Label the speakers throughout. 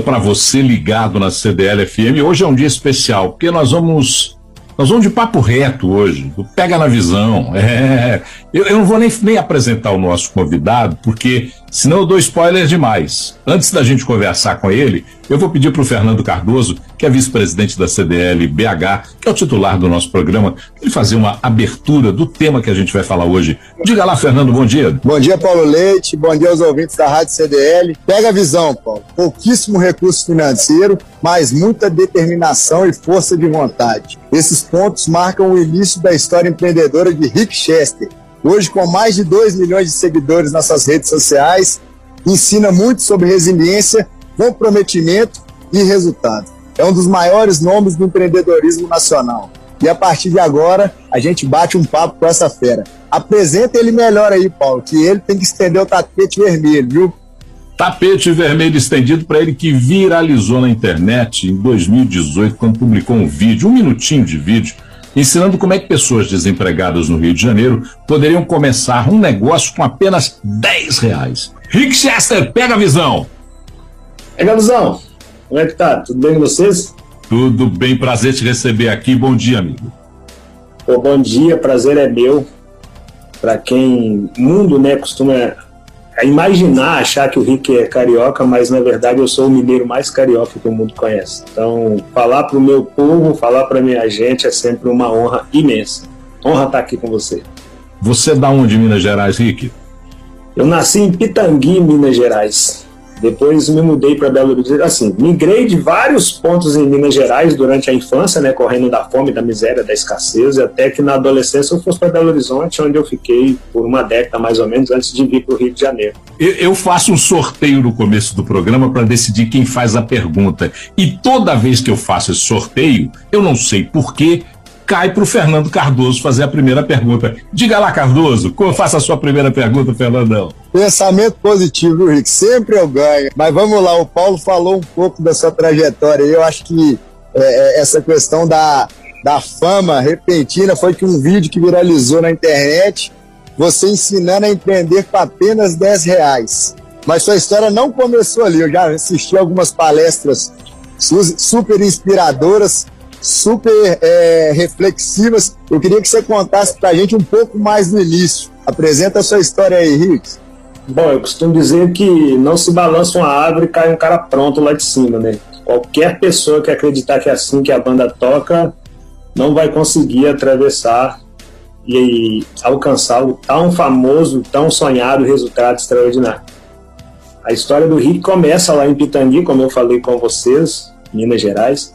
Speaker 1: para você ligado na CDL FM. Hoje é um dia especial, porque nós vamos nós vamos de papo reto hoje, pega na visão. É, eu, eu, não vou nem, nem apresentar o nosso convidado, porque senão eu dou spoiler demais. Antes da gente conversar com ele, eu vou pedir para o Fernando Cardoso, que é vice-presidente da CDL BH, que é o titular do nosso programa, ele fazer uma abertura do tema que a gente vai falar hoje. Diga lá, Fernando, bom dia.
Speaker 2: Bom dia, Paulo Leite, bom dia aos ouvintes da Rádio CDL. Pega a visão, Paulo. Pouquíssimo recurso financeiro, mas muita determinação e força de vontade. Esses pontos marcam o início da história empreendedora de Rick Chester, hoje com mais de 2 milhões de seguidores nas suas redes sociais, ensina muito sobre resiliência, comprometimento e resultado. É um dos maiores nomes do empreendedorismo nacional. E a partir de agora, a gente bate um papo com essa fera. Apresenta ele melhor aí, Paulo, que ele tem que estender o tapete vermelho, viu?
Speaker 1: Tapete vermelho estendido para ele que viralizou na internet em 2018, quando publicou um vídeo, um minutinho de vídeo, ensinando como é que pessoas desempregadas no Rio de Janeiro poderiam começar um negócio com apenas 10 reais. Rick Chester, pega a visão!
Speaker 3: Pega a visão! Como é que tá? Tudo bem com vocês?
Speaker 1: Tudo bem, prazer te receber aqui. Bom dia, amigo.
Speaker 3: Pô, bom dia, prazer é meu. Para quem mundo, né, costuma imaginar, achar que o Rick é carioca, mas na verdade eu sou o mineiro mais carioca que o mundo conhece. Então, falar para o meu povo, falar para minha gente é sempre uma honra imensa. Honra estar aqui com você.
Speaker 1: Você é da onde, Minas Gerais, Rick?
Speaker 3: Eu nasci em Pitangui, Minas Gerais. Depois me mudei para Belo Horizonte, assim, migrei de vários pontos em Minas Gerais durante a infância, né, correndo da fome, da miséria, da escassez, até que na adolescência eu fosse para Belo Horizonte, onde eu fiquei por uma década mais ou menos antes de vir para o Rio de Janeiro.
Speaker 1: Eu faço um sorteio no começo do programa para decidir quem faz a pergunta. E toda vez que eu faço esse sorteio, eu não sei porquê, cai para o Fernando Cardoso fazer a primeira pergunta. Diga lá, Cardoso, faça a sua primeira pergunta, Fernandão.
Speaker 2: Pensamento positivo, Rick. Sempre eu ganho. Mas vamos lá, o Paulo falou um pouco da sua trajetória. Eu acho que é, é, essa questão da, da fama repentina foi que um vídeo que viralizou na internet, você ensinando a empreender com apenas 10 reais. Mas sua história não começou ali. Eu já assisti algumas palestras super inspiradoras super é, reflexivas. Eu queria que você contasse para a gente um pouco mais do início. Apresenta a sua história aí, Rick.
Speaker 3: Bom, eu costumo dizer que não se balança uma árvore e cai um cara pronto lá de cima, né? Qualquer pessoa que acreditar que é assim que a banda toca não vai conseguir atravessar e alcançar o tão famoso, tão sonhado resultado extraordinário. A história do Rick começa lá em Pitangui, como eu falei com vocês, Minas Gerais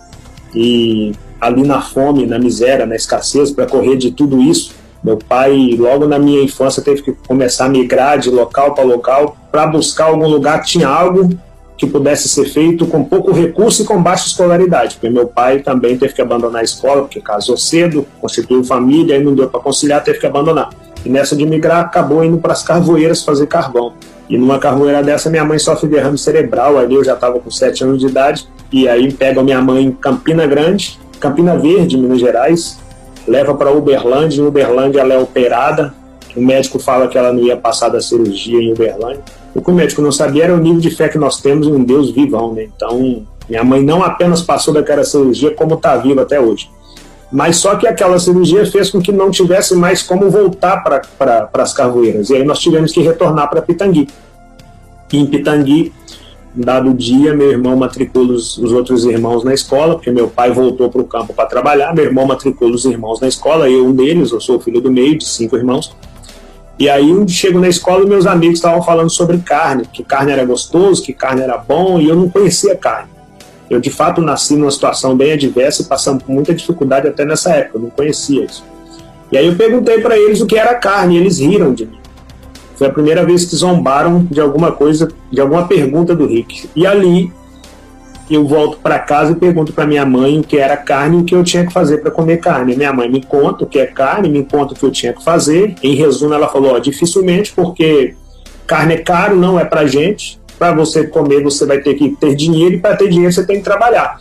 Speaker 3: e ali na fome, na miséria, na escassez, para correr de tudo isso, meu pai, logo na minha infância, teve que começar a migrar de local para local para buscar algum lugar que tinha algo que pudesse ser feito com pouco recurso e com baixa escolaridade, porque meu pai também teve que abandonar a escola, porque casou cedo, constituiu família, e não deu para conciliar, teve que abandonar. E nessa de migrar, acabou indo para as carvoeiras fazer carvão. E numa carvoeira dessa, minha mãe sofre derrame cerebral, ali eu já estava com 7 anos de idade, e aí pega minha mãe em Campina Grande, Campina Verde, Minas Gerais, leva para Uberlândia, em Uberlândia ela é operada, o médico fala que ela não ia passar da cirurgia em Uberlândia. O que o médico não sabia era o nível de fé que nós temos em um Deus vivão, né? Então, minha mãe não apenas passou daquela cirurgia, como está viva até hoje. Mas só que aquela cirurgia fez com que não tivesse mais como voltar para as carvoeiras. E aí nós tivemos que retornar para Pitangui. E em Pitangui, dado dia, meu irmão matricula os, os, outros irmãos na escola, porque meu pai voltou para o campo para trabalhar, meu irmão matricula os irmãos na escola, eu um deles, eu sou o filho do meio, de cinco irmãos. E aí, um chego na escola, meus amigos estavam falando sobre carne, que carne era gostoso, que carne era bom, e eu não conhecia carne. Eu, de fato, nasci numa situação bem adversa e passando por muita dificuldade até nessa época, eu não conhecia isso. E aí eu perguntei para eles o que era carne, e eles riram de mim. Foi a primeira vez que zombaram de alguma coisa, de alguma pergunta do Rick. E ali eu volto para casa e pergunto para minha mãe o que era carne e o que eu tinha que fazer para comer carne. Minha mãe me conta o que é carne, me conta o que eu tinha que fazer. Em resumo, ela falou: ó, dificilmente, porque carne é caro, não é para gente. Para você comer, você vai ter que ter dinheiro e para ter dinheiro você tem que trabalhar.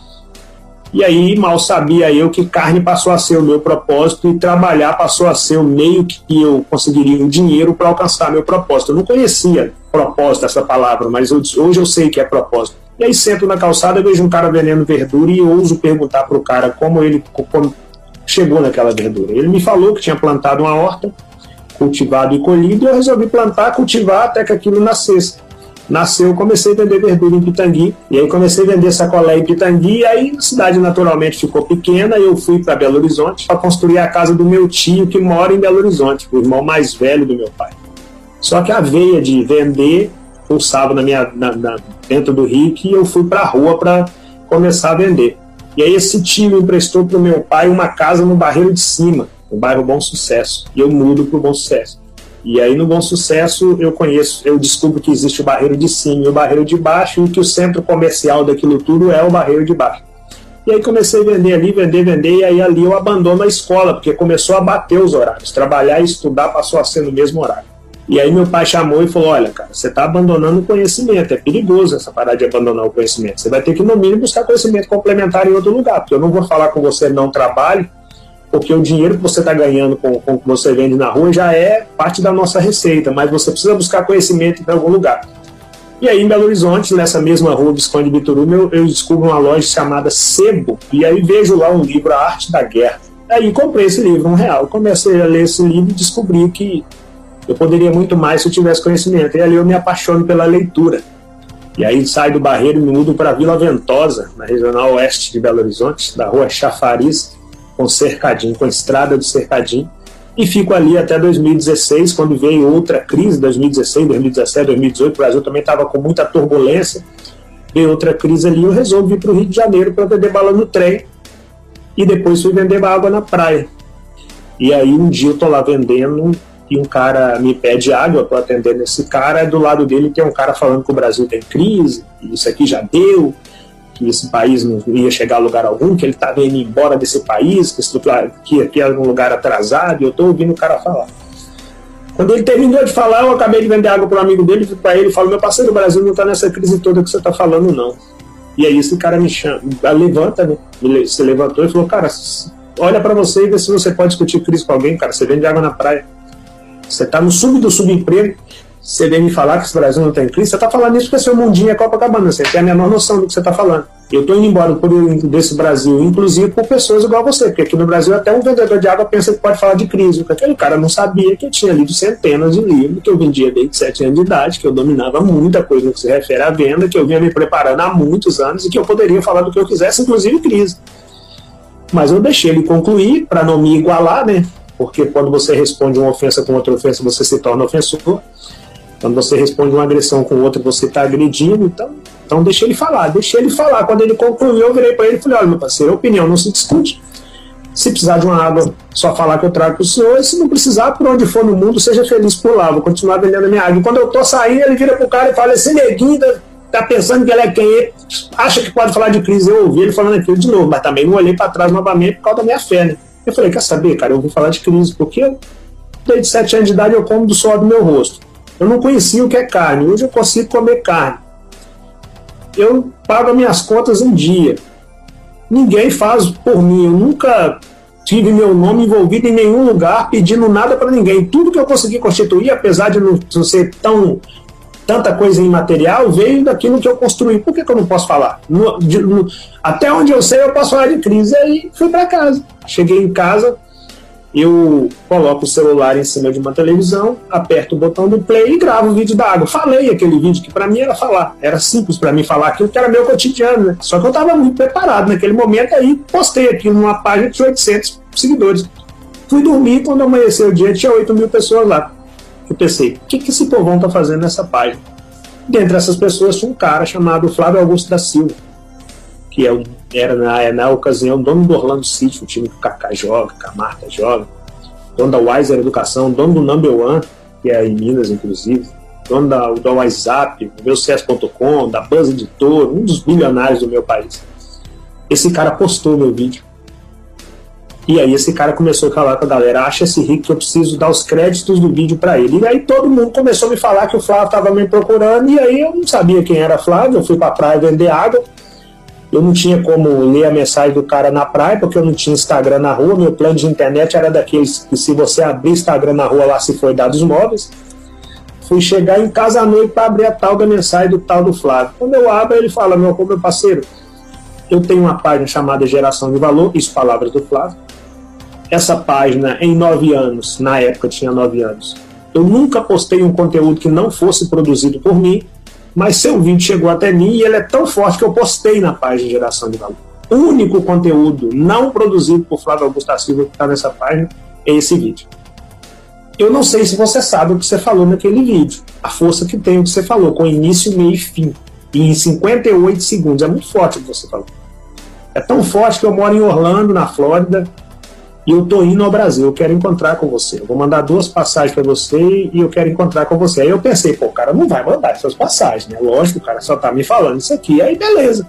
Speaker 3: E aí, mal sabia eu que carne passou a ser o meu propósito e trabalhar passou a ser o meio que eu conseguiria o dinheiro para alcançar meu propósito. Eu não conhecia propósito, essa palavra, mas hoje eu sei que é propósito. E aí sento na calçada, vejo um cara vendendo verdura e ouso perguntar pro cara como ele como chegou naquela verdura. Ele me falou que tinha plantado uma horta, cultivado e colhido, e eu resolvi plantar, cultivar até que aquilo nascesse. Nasceu, comecei a vender verdura em Pitangui, e aí comecei a vender sacolé em Pitangui, e aí a cidade naturalmente ficou pequena, e eu fui para Belo Horizonte para construir a casa do meu tio que mora em Belo Horizonte, o irmão mais velho do meu pai. Só que a veia de vender pulsava na minha, na, na, dentro do RIC e eu fui para a rua para começar a vender. E aí esse tio emprestou para o meu pai uma casa no Barreiro de Cima, no bairro Bom Sucesso. E eu mudo para o Bom Sucesso. E aí no Bom Sucesso eu conheço, eu descubro que existe o Barreiro de Cima e o Barreiro de Baixo e que o centro comercial daquilo tudo é o Barreiro de Baixo. E aí comecei a vender ali, vender, vender, e aí ali eu abandono a escola, porque começou a bater os horários. Trabalhar e estudar passou a ser no mesmo horário. E aí meu pai chamou e falou: Olha, cara, você está abandonando o conhecimento, é perigoso essa parada de abandonar o conhecimento. Você vai ter que, no mínimo, buscar conhecimento complementar em outro lugar, porque eu não vou falar com você não trabalhe, porque o dinheiro que você está ganhando com, com o que você vende na rua já é parte da nossa receita, mas você precisa buscar conhecimento em algum lugar. E aí, em Belo Horizonte, nessa mesma rua Visconde Biturume, eu, eu descubro uma loja chamada Sebo, e aí vejo lá um livro, A Arte da Guerra. Aí comprei esse livro, um real. Comecei a ler esse livro e descobri que eu poderia muito mais se eu tivesse conhecimento. E ali eu me apaixono pela leitura. E aí saio do Barreiro e me mudo para Vila Ventosa, na regional oeste de Belo Horizonte, da rua Chafariz, com cercadinho, com estrada do cercadinho. E fico ali até 2016, quando veio outra crise, 2016, 2017, 2018, o Brasil também estava com muita turbulência. Veio outra crise ali, eu resolvi vir para o Rio de Janeiro para vender bala no trem. E depois fui vender água na praia. E aí um dia eu tô lá vendendo e um cara me pede água para atender nesse cara, do lado dele tem um cara falando que o Brasil tem crise, isso aqui já deu, que esse país não ia chegar a lugar algum, que ele estava indo embora desse país, que, estrutura, que aqui era um lugar atrasado, e eu estou ouvindo o cara falar. Quando ele terminou de falar, eu acabei de vender água para um amigo dele, para ele, falo, meu parceiro, o Brasil não está nessa crise toda que você está falando, não. E aí esse cara me chama, levanta, né? Se levantou e falou, cara, olha para você e vê se você pode discutir crise com alguém, cara, você vende água na praia. Você está no sub do subemprego, você vem me falar que esse Brasil não tem crise, você está falando isso porque seu mundinho é Copacabana, você tem a menor noção do que você está falando. Eu estou indo embora por, desse Brasil, inclusive por pessoas igual você, porque aqui no Brasil até um vendedor de água pensa que pode falar de crise, porque aquele cara não sabia que eu tinha lido centenas de livros, que eu vendia desde 7 anos de idade, que eu dominava muita coisa no que se refere à venda, que eu vinha me preparando há muitos anos e que eu poderia falar do que eu quisesse, inclusive crise. Mas eu deixei ele concluir para não me igualar, né? porque quando você responde uma ofensa com outra ofensa, você se torna ofensor. Quando você responde uma agressão com outra, você está agredindo. Então, então deixa ele falar, deixa ele falar. Quando ele concluiu, eu virei para ele e falei: olha, meu parceiro, opinião não se discute. Se precisar de uma água, só falar que eu trago para o senhor. E se não precisar, por onde for no mundo, seja feliz por lá. Vou continuar vendendo a minha água. E quando eu tô saindo, ele vira pro cara e fala: esse neguinho tá pensando que ele é quem? Ele acha que pode falar de crise. Eu ouvi ele falando aquilo de novo, mas também não olhei para trás novamente por causa da minha fé, né? Eu falei, quer saber, cara, eu vou falar de crise, porque eu, desde sete anos de idade eu como do suor do meu rosto. Eu não conhecia o que é carne, hoje eu consigo comer carne. Eu pago as minhas contas um dia. Ninguém faz por mim, eu nunca tive meu nome envolvido em nenhum lugar pedindo nada para ninguém. Tudo que eu consegui constituir, apesar de não ser tão tanta coisa imaterial veio daquilo que eu construí. Por que, que eu não posso falar? No, de, no, até onde eu sei, eu posso falar de crise. Aí fui para casa. Cheguei em casa, eu coloco o celular em cima de uma televisão, aperto o botão do play e gravo o vídeo da água. Falei aquele vídeo que para mim era falar. Era simples para mim falar aquilo que era meu cotidiano. Né? Só que eu estava muito preparado naquele momento. Aí postei aquilo numa página de 800 seguidores. Fui dormir, quando amanheceu o dia, tinha 8 mil pessoas lá. Eu pensei, o que, que esse povão está fazendo nessa página? Dentre essas pessoas tinha um cara chamado Flávio Augusto da Silva, que é, era na, na ocasião dono do Orlando City, o time que o Kaká joga, que a Marta joga, dono da Wiser Educação, dono do Number One, que é em Minas, inclusive, dono da, da WhatsApp, do meu da Buzz Editor, um dos bilionários do meu país. Esse cara postou meu vídeo e aí esse cara começou a falar com a galera, acha esse rico que eu preciso dar os créditos do vídeo para ele. E aí todo mundo começou a me falar que o Flávio estava me procurando, e aí eu não sabia quem era Flávio, eu fui para praia vender água. Eu não tinha como ler a mensagem do cara na praia, porque eu não tinha Instagram na rua. Meu plano de internet era daqueles que se você abrir Instagram na rua lá se foi dados móveis. Fui chegar em casa à noite para abrir a tal da mensagem do tal do Flávio. Quando eu abro, ele fala: Meu, meu parceiro, eu tenho uma página chamada Geração de Valor, isso palavras do Flávio. Essa página, em nove anos, na época tinha nove anos, eu nunca postei um conteúdo que não fosse produzido por mim, mas seu vídeo chegou até mim e ele é tão forte que eu postei na página Geração de Valor. O único conteúdo não produzido por Flávio Augusto da Silva que está nessa página é esse vídeo. Eu não sei se você sabe o que você falou naquele vídeo, a força que tem o que você falou, com início, meio e fim. E em 58 segundos. É muito forte o que você falou. É tão forte que eu moro em Orlando, na Flórida, e eu tô indo ao Brasil. Eu quero encontrar com você. Eu vou mandar duas passagens para você e eu quero encontrar com você. Aí eu pensei, pô, o cara não vai mandar essas passagens, né? Lógico, o cara só tá me falando isso aqui. Aí beleza.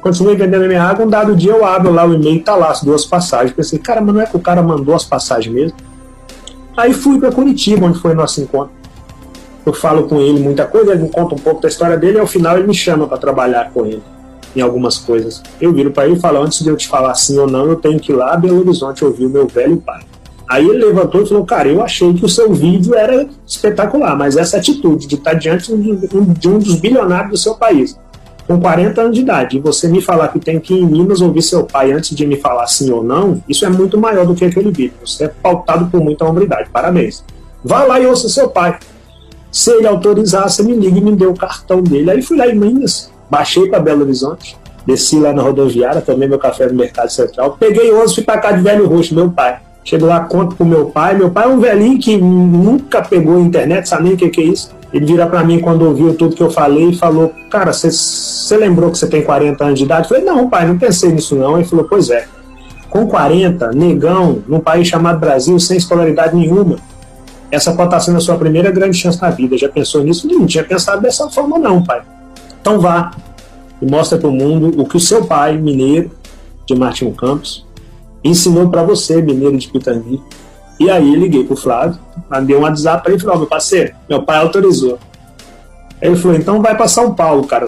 Speaker 3: Continuei vendendo minha água. Um dado dia eu abro lá o e-mail, tá lá as duas passagens. Pensei, cara, mas não é que o cara mandou as passagens mesmo? Aí fui para Curitiba, onde foi nosso encontro. Eu falo com ele muita coisa, ele me conta um pouco da história dele e ao final ele me chama para trabalhar com ele em algumas coisas. Eu viro para ele e falo: antes de eu te falar sim ou não, eu tenho que ir lá a Belo Horizonte ouvir o meu velho pai. Aí ele levantou e falou: Cara, eu achei que o seu vídeo era espetacular, mas essa atitude de estar diante de um dos bilionários do seu país, com 40 anos de idade, e você me falar que tem que ir em Minas ouvir seu pai antes de me falar sim ou não, isso é muito maior do que aquele vídeo. Você é pautado por muita hombridade. Parabéns. Vá lá e ouça seu pai. Se ele autorizar, você me liga e me dê o cartão dele. Aí fui lá em Minas, baixei para Belo Horizonte, desci lá na rodoviária, tomei meu café no Mercado Central, peguei 11 e fui para cá de Velho Roxo, meu pai. Chego lá, conto pro meu pai. Meu pai é um velhinho que nunca pegou internet, sabe nem o que, que é isso. Ele vira para mim quando ouviu tudo que eu falei e falou: Cara, você lembrou que você tem 40 anos de idade? Eu falei: Não, pai, não pensei nisso não. Ele falou: Pois é. Com 40, negão, num país chamado Brasil, sem escolaridade nenhuma, essa pode estar sendo a sua primeira grande chance na vida. Já pensou nisso? Não tinha pensado dessa forma, não, pai. Então vá e mostra para o mundo o que o seu pai, mineiro, de Martinho Campos, ensinou para você, mineiro de Pitangui, e aí liguei pro Flávio, mandei um WhatsApp para ele e falei, oh, meu parceiro, meu pai autorizou. Aí ele falou, então vai para São Paulo, cara.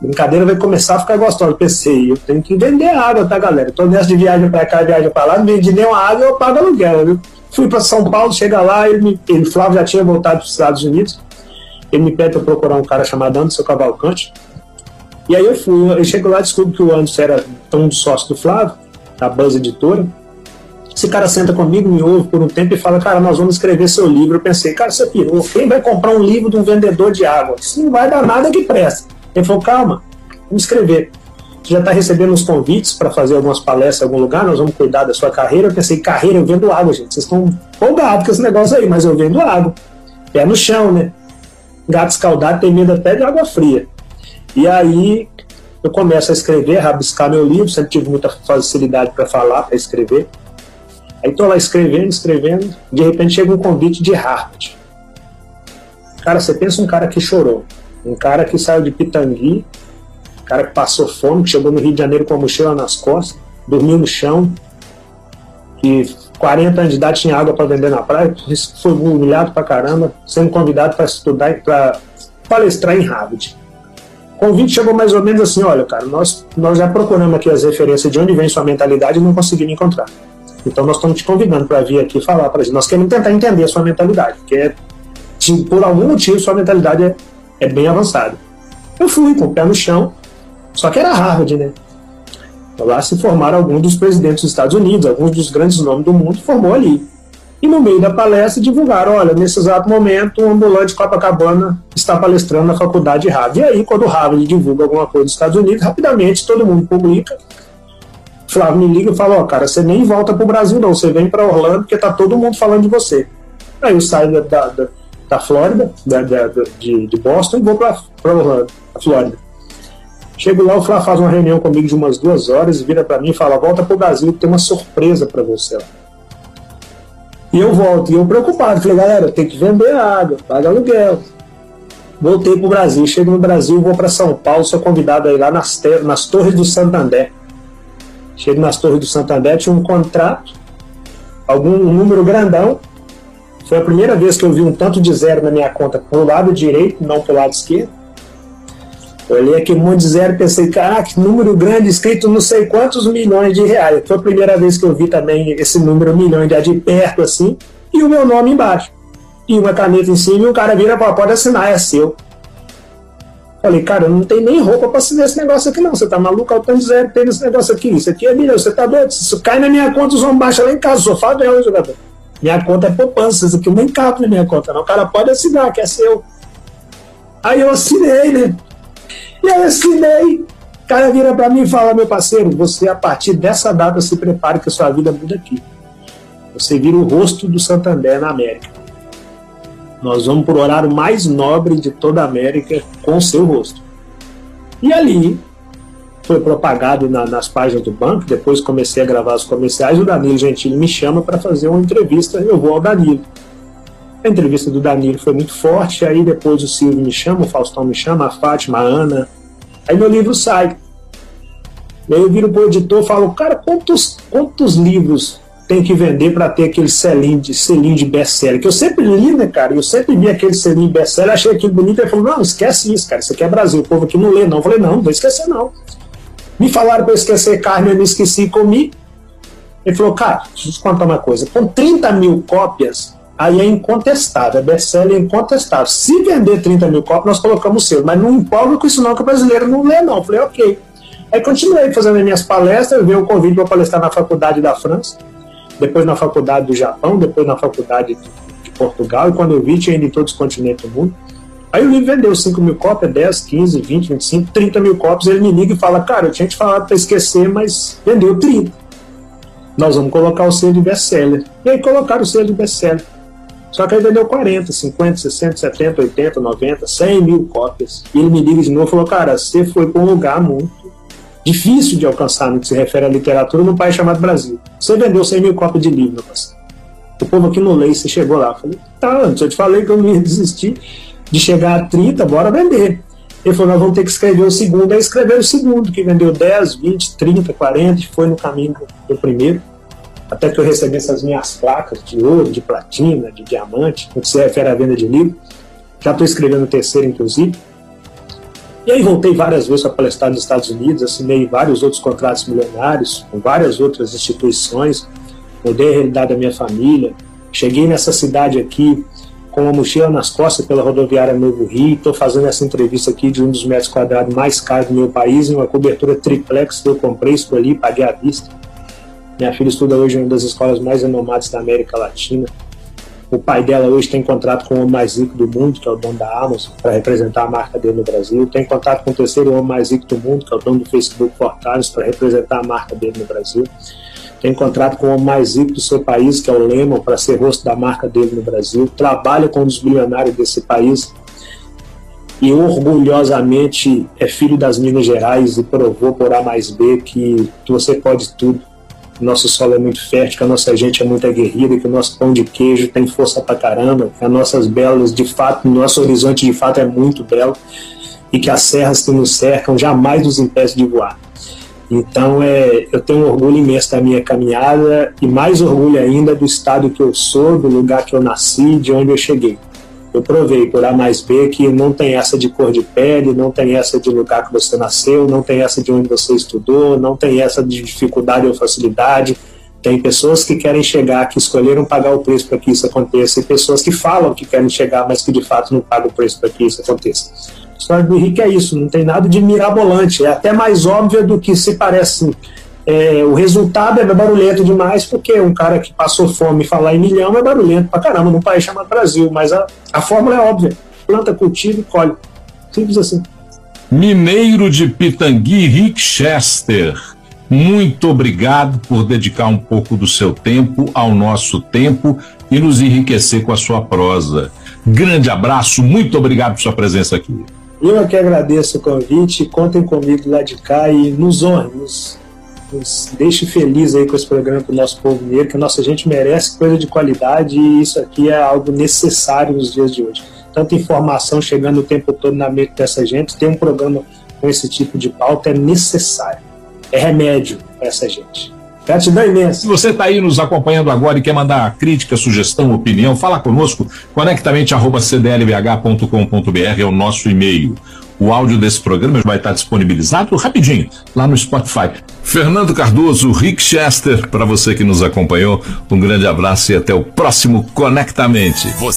Speaker 3: Brincadeira vai começar a ficar gostosa. Eu pensei, eu tenho que vender água, tá, galera? tô nessa de viagem para cá, viagem para lá, não vendi nenhuma água, eu pago aluguel, viu? Fui para São Paulo, chega lá, ele, ele Flávio já tinha voltado para os Estados Unidos. Ele me pede para procurar um cara chamado Anderson Cavalcante. E aí eu fui, eu chego lá, descubro que o Anderson era um dos sócios do Flávio, da Buzz Editora. Esse cara senta comigo, me ouve por um tempo e fala, cara, nós vamos escrever seu livro. Eu pensei, cara, você pirou. Quem vai comprar um livro de um vendedor de água? Isso não vai dar nada que presta. Ele falou, calma, vamos escrever. Você já está recebendo uns convites para fazer algumas palestras em algum lugar, nós vamos cuidar da sua carreira. Eu pensei, carreira, eu vendo água, gente. Vocês estão empolgados com esse negócio aí, mas eu vendo água. Pé no chão, né? Gato escaldado tem medo até de água fria. E aí eu começo a escrever, a rabiscar meu livro, sempre tive muita facilidade para falar, para escrever. Aí tô lá escrevendo, escrevendo, de repente chega um convite de Harvard. Cara, você pensa um cara que chorou, um cara que saiu de Pitangui, um cara que passou fome, que chegou no Rio de Janeiro com a mochila nas costas, dormiu no chão, que 40 anos de idade tinha água para vender na praia, foi humilhado pra caramba, sendo convidado para estudar, para palestrar em Harvard. O convite chegou mais ou menos assim: olha, cara, nós, nós já procuramos aqui as referências de onde vem sua mentalidade e não conseguimos encontrar. Então nós estamos te convidando para vir aqui falar para gente. Nós queremos tentar entender a sua mentalidade, porque por algum motivo sua mentalidade é, é bem avançada. Eu fui com o pé no chão, só que era Harvard, né? Lá se formaram alguns dos presidentes dos Estados Unidos, alguns dos grandes nomes do mundo formou ali. E no meio da palestra divulgaram, olha, nesse exato momento, um ambulante Copacabana está palestrando na faculdade de Harvard. E aí, quando o Harvard divulga alguma coisa dos Estados Unidos, rapidamente todo mundo publica, Flávio me liga e fala, ó, oh, cara, você nem volta pro Brasil não, você vem para Orlando porque tá todo mundo falando de você. Aí eu saio da, da, da Flórida, da, da, de, de Boston e vou para Orlando, a Flórida. Chego lá, o Flávio faz uma reunião comigo de umas duas horas, vira para mim e fala, volta pro Brasil, tem uma surpresa para você. E eu volto, e eu preocupado, falei, galera, tem que vender água, paga aluguel. Voltei pro Brasil, chego no Brasil, vou para São Paulo, sou convidado aí lá nas, nas Torres do Santander Chego nas Torres do Santander, tinha um contrato, algum um número grandão. Foi a primeira vez que eu vi um tanto de zero na minha conta pro lado direito, não pro lado esquerdo. Olhei aqui um monte de zero e pensei, caraca, número grande escrito não sei quantos milhões de reais. Foi a primeira vez que eu vi também esse número milhões de, de perto assim, e o meu nome embaixo. e uma caneta em cima, e o cara vira pode assinar, é seu. Falei, cara, não tem nem roupa para assinar esse negócio aqui, não. Você tá maluco? Eu tô dizendo, tem esse negócio aqui. Isso aqui é milhão, você tá doido? Isso cai na minha conta, os homens baixam lá em casa, sou favela, jogador. Minha conta é poupança, isso aqui nem cabe na minha conta, não. O cara pode assinar, que é seu. Aí eu assinei, né? E aí eu assinei. O cara vira para mim e fala, meu parceiro, você a partir dessa data se prepare que a sua vida muda aqui. Você vira o rosto do Santander na América. Nós vamos para o horário mais nobre de toda a América com seu rosto. E ali foi propagado na, nas páginas do banco. Depois comecei a gravar os comerciais. O Danilo Gentili me chama para fazer uma entrevista. Eu vou ao Danilo. A entrevista do Danilo foi muito forte. Aí depois o Silvio me chama, o Faustão me chama, a Fátima, a Ana. Aí meu livro sai. Aí eu viro pro editor e falo, cara, quantos, quantos livros tem que vender para ter aquele selinho de, selinho de best-seller? Que eu sempre li, né, cara? Eu sempre vi aquele selinho best-seller, achei aquilo bonito. Ele falou, não, esquece isso, cara. Isso aqui é Brasil. O povo aqui não lê, não. Eu falei, não, não vou esquecer, não. Me falaram para esquecer carne, eu me esqueci e comi. Ele falou, cara, deixa eu te contar uma coisa. Com 30 mil cópias, aí é incontestável, é best-seller incontestável. Se vender 30 mil cópias, nós colocamos o selo, mas não empolga com isso não, que o brasileiro não lê não. Eu falei, ok. Aí continuei fazendo as minhas palestras, veio o convite para palestrar na faculdade da França, depois na faculdade do Japão, depois na faculdade de Portugal, e quando eu vi, tinha ido em todos os continentes do mundo. Aí o livro vendeu 5 mil cópias, 10, 15, 20, 25, 30 mil cópias. Ele me liga e fala: Cara, eu tinha te falado para esquecer, mas vendeu 30. Nós vamos colocar o selo de best-seller. E aí colocaram o selo de best-seller. Só que aí vendeu 40, 50, 60, 70, 80, 90, 100 mil cópias. E ele me liga de novo e falou: Cara, você foi para um lugar muito difícil de alcançar no que se refere à literatura num país chamado Brasil. Você vendeu 100 mil cópias de livro, parceiro. O povo aqui no lei, você chegou lá. Eu falei: Tá, antes eu te falei que eu não ia desistir de chegar a 30, bora vender. Ele falou, nós vamos ter que escrever o segundo. Aí escreveu o segundo, que vendeu 10, 20, 30, 40, e foi no caminho do primeiro. Até que eu recebesse as minhas placas de ouro, de platina, de diamante, no que se refere à venda de livro. Já estou escrevendo o terceiro, inclusive. E aí voltei várias vezes para palestrar nos Estados Unidos, assinei vários outros contratos milionários com várias outras instituições, mudei a realidade da minha família. Cheguei nessa cidade aqui com uma mochila nas costas pela rodoviária Novo Rio. Estou fazendo essa entrevista aqui de um dos metros quadrados mais caros do meu país, em uma cobertura triplex que eu comprei, escolhi, paguei à vista. Minha filha estuda hoje em uma das escolas mais renomadas da América Latina. O pai dela hoje tem contrato com o homem mais rico do mundo, que é o dono da Amazon, para representar a marca dele no Brasil. Tem contato com o terceiro homem mais rico do mundo, que é o dono do Facebook Portales, para representar a marca dele no Brasil tem contrato com o mais rico do seu país, que é o Lemon, para ser rosto da marca dele no Brasil, trabalha com um dos bilionários desse país e orgulhosamente é filho das Minas Gerais e provou por A mais B que você pode tudo. Nosso solo é muito fértil, que a nossa gente é muito aguerrida, que o nosso pão de queijo tem força pra caramba, que as nossas belas, de fato, nosso horizonte de fato é muito belo e que as serras que nos cercam jamais nos impedem de voar. Então, é, eu tenho um orgulho imenso da minha caminhada e mais orgulho ainda do estado que eu sou, do lugar que eu nasci, de onde eu cheguei. Eu provei por A mais B que não tem essa de cor de pele, não tem essa de lugar que você nasceu, não tem essa de onde você estudou, não tem essa de dificuldade ou facilidade. Tem pessoas que querem chegar, que escolheram pagar o preço para que isso aconteça, e pessoas que falam que querem chegar, mas que de fato não pagam o preço para que isso aconteça história do Henrique é isso, não tem nada de mirabolante, é até mais óbvio do que se parece. É, o resultado é barulhento demais, porque um cara que passou fome falar em milhão é barulhento pra caramba num país chamado Brasil, mas a, a fórmula é óbvia: planta, cultiva e colhe. Simples assim.
Speaker 1: Mineiro de Pitangui, Rick Chester. Muito obrigado por dedicar um pouco do seu tempo ao nosso tempo e nos enriquecer com a sua prosa. Grande abraço, muito obrigado por sua presença aqui.
Speaker 3: Eu é que agradeço o convite, contem comigo lá de cá e nos honre, nos, nos deixe feliz aí com esse programa para o nosso povo mineiro, que a nossa gente merece coisa de qualidade e isso aqui é algo necessário nos dias de hoje. Tanta informação chegando o tempo todo na mente dessa gente, ter um programa com esse tipo de pauta é necessário, é remédio para essa gente. Gratidão imensa.
Speaker 1: Se você está aí nos acompanhando agora e quer mandar crítica, sugestão, opinião, fala conosco, conectamente.cdlbh.com.br é o nosso e-mail. O áudio desse programa vai estar disponibilizado rapidinho lá no Spotify. Fernando Cardoso, Rick Chester, para você que nos acompanhou, um grande abraço e até o próximo Conectamente.